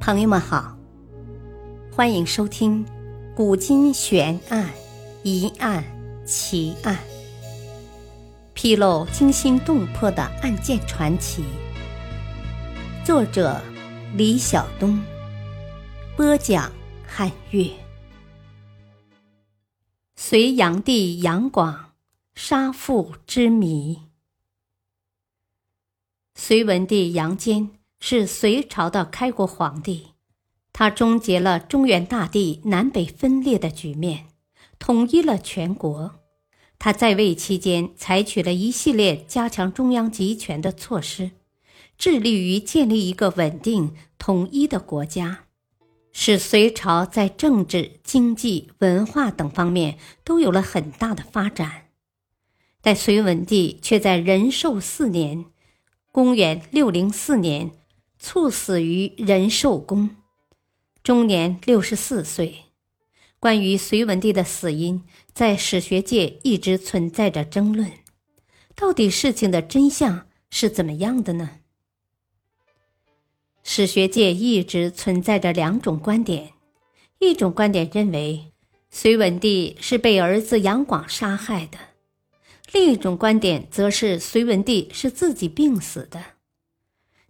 朋友们好，欢迎收听《古今悬案、疑案、奇案》，披露惊心动魄的案件传奇。作者：李晓东，播讲：汉月。隋炀帝杨广杀父之谜。隋文帝杨坚是隋朝的开国皇帝，他终结了中原大地南北分裂的局面，统一了全国。他在位期间采取了一系列加强中央集权的措施，致力于建立一个稳定统一的国家，使隋朝在政治、经济、文化等方面都有了很大的发展。但隋文帝却在仁寿四年。公元六零四年，猝死于仁寿宫，终年六十四岁。关于隋文帝的死因，在史学界一直存在着争论。到底事情的真相是怎么样的呢？史学界一直存在着两种观点：一种观点认为，隋文帝是被儿子杨广杀害的。另一种观点则是隋文帝是自己病死的，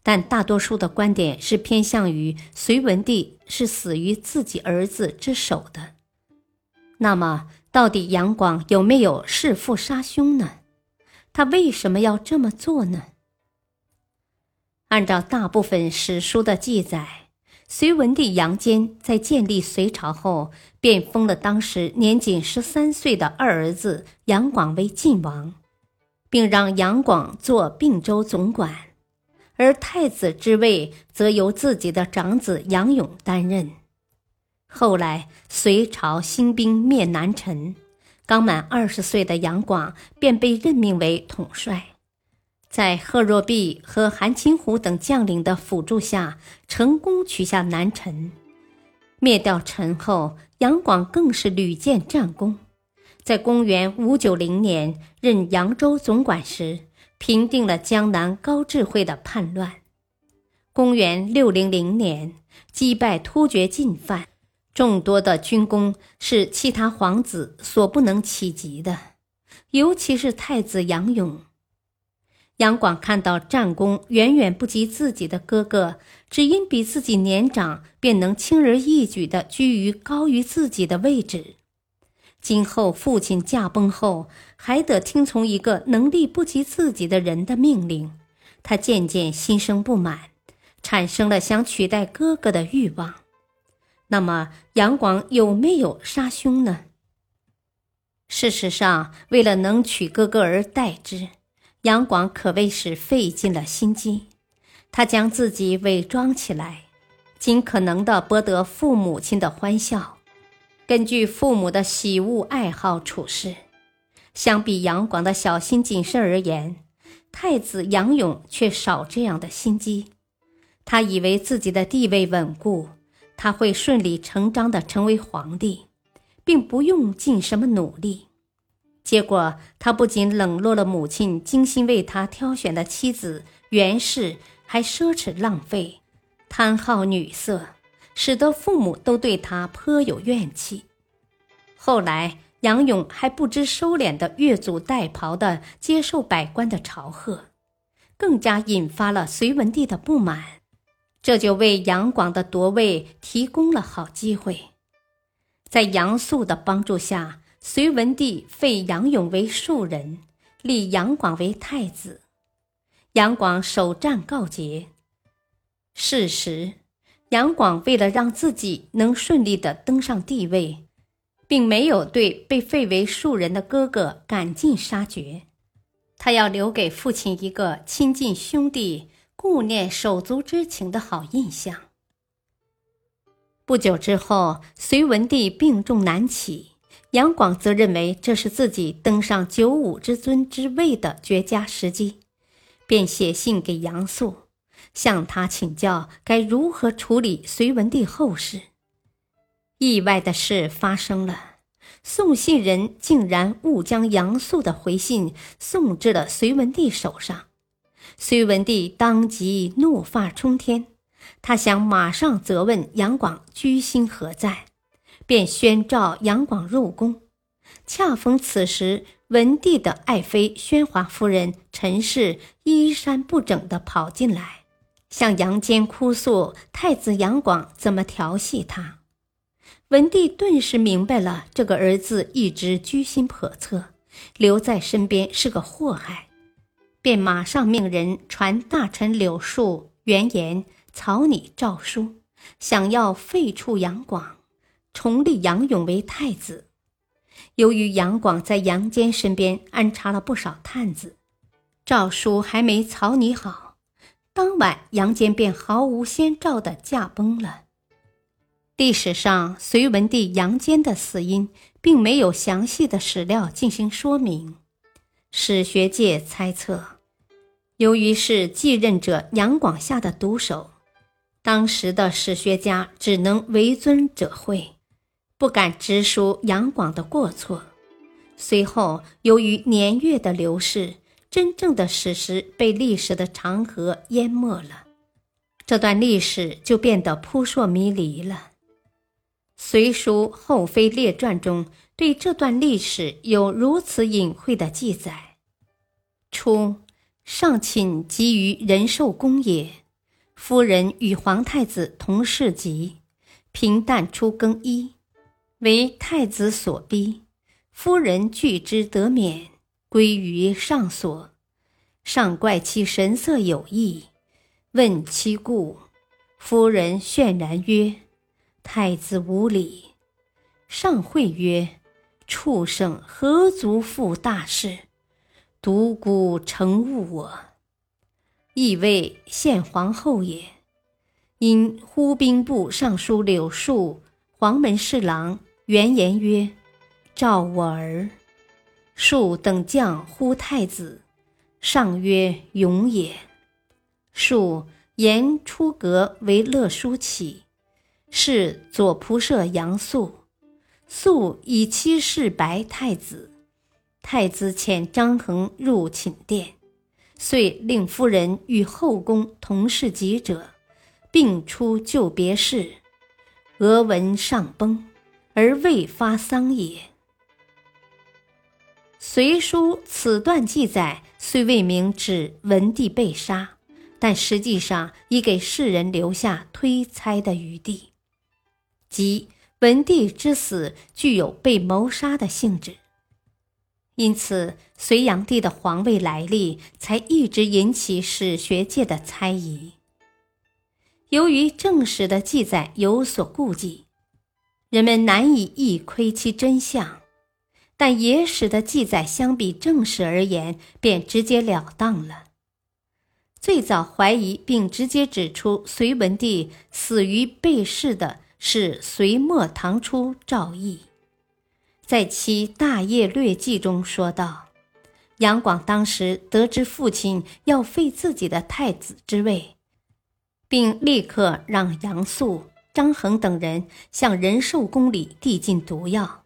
但大多数的观点是偏向于隋文帝是死于自己儿子之手的。那么，到底杨广有没有弑父杀兄呢？他为什么要这么做呢？按照大部分史书的记载。隋文帝杨坚在建立隋朝后，便封了当时年仅十三岁的二儿子杨广为晋王，并让杨广做并州总管，而太子之位则由自己的长子杨勇担任。后来，隋朝兴兵灭南陈，刚满二十岁的杨广便被任命为统帅。在贺若弼和韩擒虎等将领的辅助下，成功取下南陈。灭掉陈后，杨广更是屡建战功。在公元五九零年任扬州总管时，平定了江南高智慧的叛乱。公元六零零年击败突厥进犯，众多的军功是其他皇子所不能企及的，尤其是太子杨勇。杨广看到战功远远不及自己的哥哥，只因比自己年长，便能轻而易举地居于高于自己的位置。今后父亲驾崩后，还得听从一个能力不及自己的人的命令，他渐渐心生不满，产生了想取代哥哥的欲望。那么，杨广有没有杀兄呢？事实上，为了能取哥哥而代之。杨广可谓是费尽了心机，他将自己伪装起来，尽可能的博得父母亲的欢笑，根据父母的喜恶爱好处事。相比杨广的小心谨慎而言，太子杨勇却少这样的心机。他以为自己的地位稳固，他会顺理成章的成为皇帝，并不用尽什么努力。结果，他不仅冷落了母亲精心为他挑选的妻子袁氏，还奢侈浪费，贪好女色，使得父母都对他颇有怨气。后来，杨勇还不知收敛的越俎代庖的接受百官的朝贺，更加引发了隋文帝的不满，这就为杨广的夺位提供了好机会。在杨素的帮助下。隋文帝废杨勇为庶人，立杨广为太子。杨广首战告捷。事实，杨广为了让自己能顺利的登上帝位，并没有对被废为庶人的哥哥赶尽杀绝。他要留给父亲一个亲近兄弟、顾念手足之情的好印象。不久之后，隋文帝病重难起。杨广则认为这是自己登上九五之尊之位的绝佳时机，便写信给杨素，向他请教该如何处理隋文帝后事。意外的事发生了，送信人竟然误将杨素的回信送至了隋文帝手上，隋文帝当即怒发冲天，他想马上责问杨广居心何在，便宣召杨广入宫。恰逢此时，文帝的爱妃宣华夫人陈氏衣衫不整地跑进来，向杨坚哭诉太子杨广怎么调戏他。文帝顿时明白了，这个儿子一直居心叵测，留在身边是个祸害，便马上命人传大臣柳树、完颜、草拟诏书，想要废黜杨广，重立杨勇为太子。由于杨广在杨坚身边安插了不少探子，诏书还没草拟好，当晚杨坚便毫无先兆的驾崩了。历史上，隋文帝杨坚的死因并没有详细的史料进行说明。史学界猜测，由于是继任者杨广下的毒手，当时的史学家只能为尊者讳，不敢直抒杨广的过错。随后，由于年月的流逝，真正的史实被历史的长河淹没了，这段历史就变得扑朔迷离了。《隋书后妃列传》中对这段历史有如此隐晦的记载：初，上寝即于仁寿宫也，夫人与皇太子同侍疾，平淡出更衣，为太子所逼，夫人拒之得免，归于上所。上怪其神色有异，问其故，夫人泫然曰。太子无礼，上会曰：“畜生何足负大事？独孤诚误我，亦谓献皇后也。因忽兵部尚书柳树、黄门侍郎原言曰：‘召我儿。’树等将呼太子，上曰：‘勇也。’树言出阁为乐书起。”是左仆射杨素，素以妻侍白太子。太子遣张衡入寝殿，遂令夫人与后宫同侍疾者，并出就别室。俄闻上崩，而未发丧也。《隋书》此段记载虽未明指文帝被杀，但实际上已给世人留下推猜的余地。即文帝之死具有被谋杀的性质，因此隋炀帝的皇位来历才一直引起史学界的猜疑。由于正史的记载有所顾忌，人们难以一窥其真相；但野史的记载相比正史而言，便直截了当了。最早怀疑并直接指出隋文帝死于被弑的。是隋末唐初赵佚，在其《大业略记》中说道：“杨广当时得知父亲要废自己的太子之位，并立刻让杨素、张衡等人向仁寿宫里递进毒药，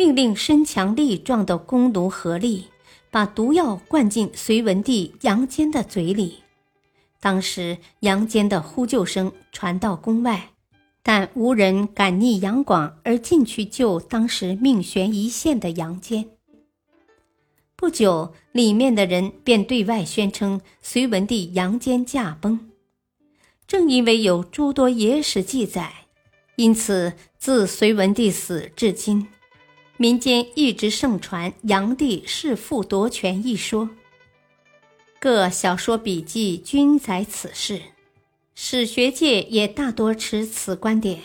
命令身强力壮的宫奴合力把毒药灌进隋文帝杨坚的嘴里。当时杨坚的呼救声传到宫外。”但无人敢逆杨广而进去救当时命悬一线的杨坚。不久，里面的人便对外宣称隋文帝杨坚驾崩。正因为有诸多野史记载，因此自隋文帝死至今，民间一直盛传杨帝弑父夺权一说。各小说笔记均载此事。史学界也大多持此观点，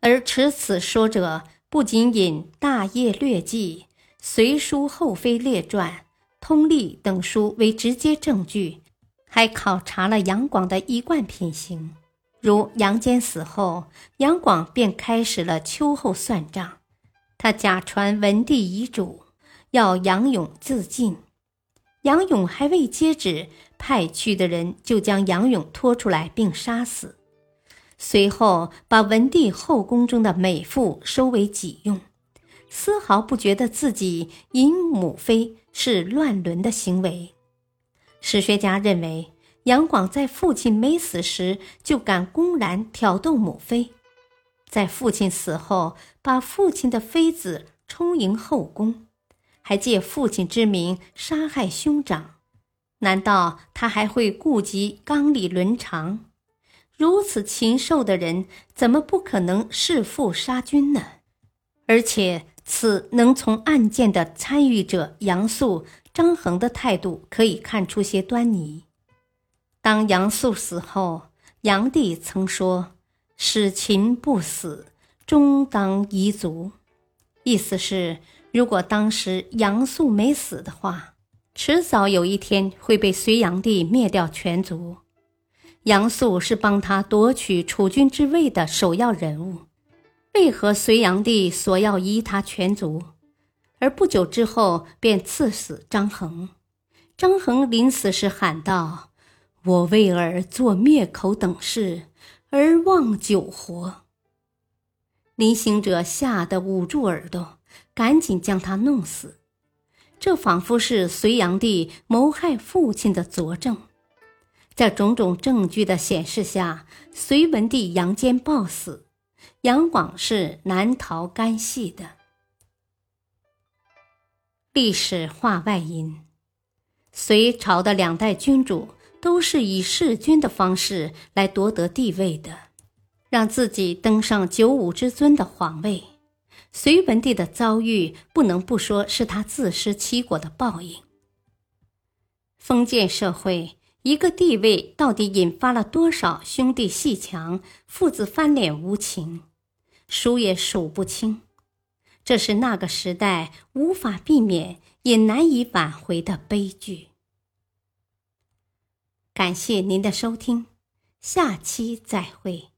而持此说者不仅引《大业略记》《隋书后妃列传》《通历》等书为直接证据，还考察了杨广的一贯品行。如杨坚死后，杨广便开始了秋后算账，他假传文帝遗嘱，要杨勇自尽。杨勇还未接旨，派去的人就将杨勇拖出来并杀死，随后把文帝后宫中的美妇收为己用，丝毫不觉得自己淫母妃是乱伦的行为。史学家认为，杨广在父亲没死时就敢公然挑逗母妃，在父亲死后把父亲的妃子充盈后宫，还借父亲之名杀害兄长，难道他还会顾及纲理伦常？如此禽兽的人，怎么不可能弑父杀君呢？而且，此能从案件的参与者杨素、张衡的态度可以看出些端倪。当杨素死后，杨帝曾说：“使秦不死，终当夷族。”意思是，如果当时杨素没死的话，迟早有一天会被隋炀帝灭掉全族。杨素是帮他夺取储君之位的首要人物，为何隋炀帝索要夷他全族，而不久之后便赐死张衡？张衡临死时喊道。我为尔做灭口等事，而忘久活。临行者吓得捂住耳朵，赶紧将他弄死。这仿佛是隋炀帝谋害父亲的佐证。在种种证据的显示下，隋文帝杨坚暴死，杨广是难逃干系的。历史话外音：隋朝的两代君主。都是以弑君的方式来夺得地位的，让自己登上九五之尊的皇位。隋文帝的遭遇不能不说是他自食其果的报应。封建社会一个地位到底引发了多少兄弟戏墙、父子翻脸无情，数也数不清。这是那个时代无法避免也难以挽回的悲剧。感谢您的收听，下期再会。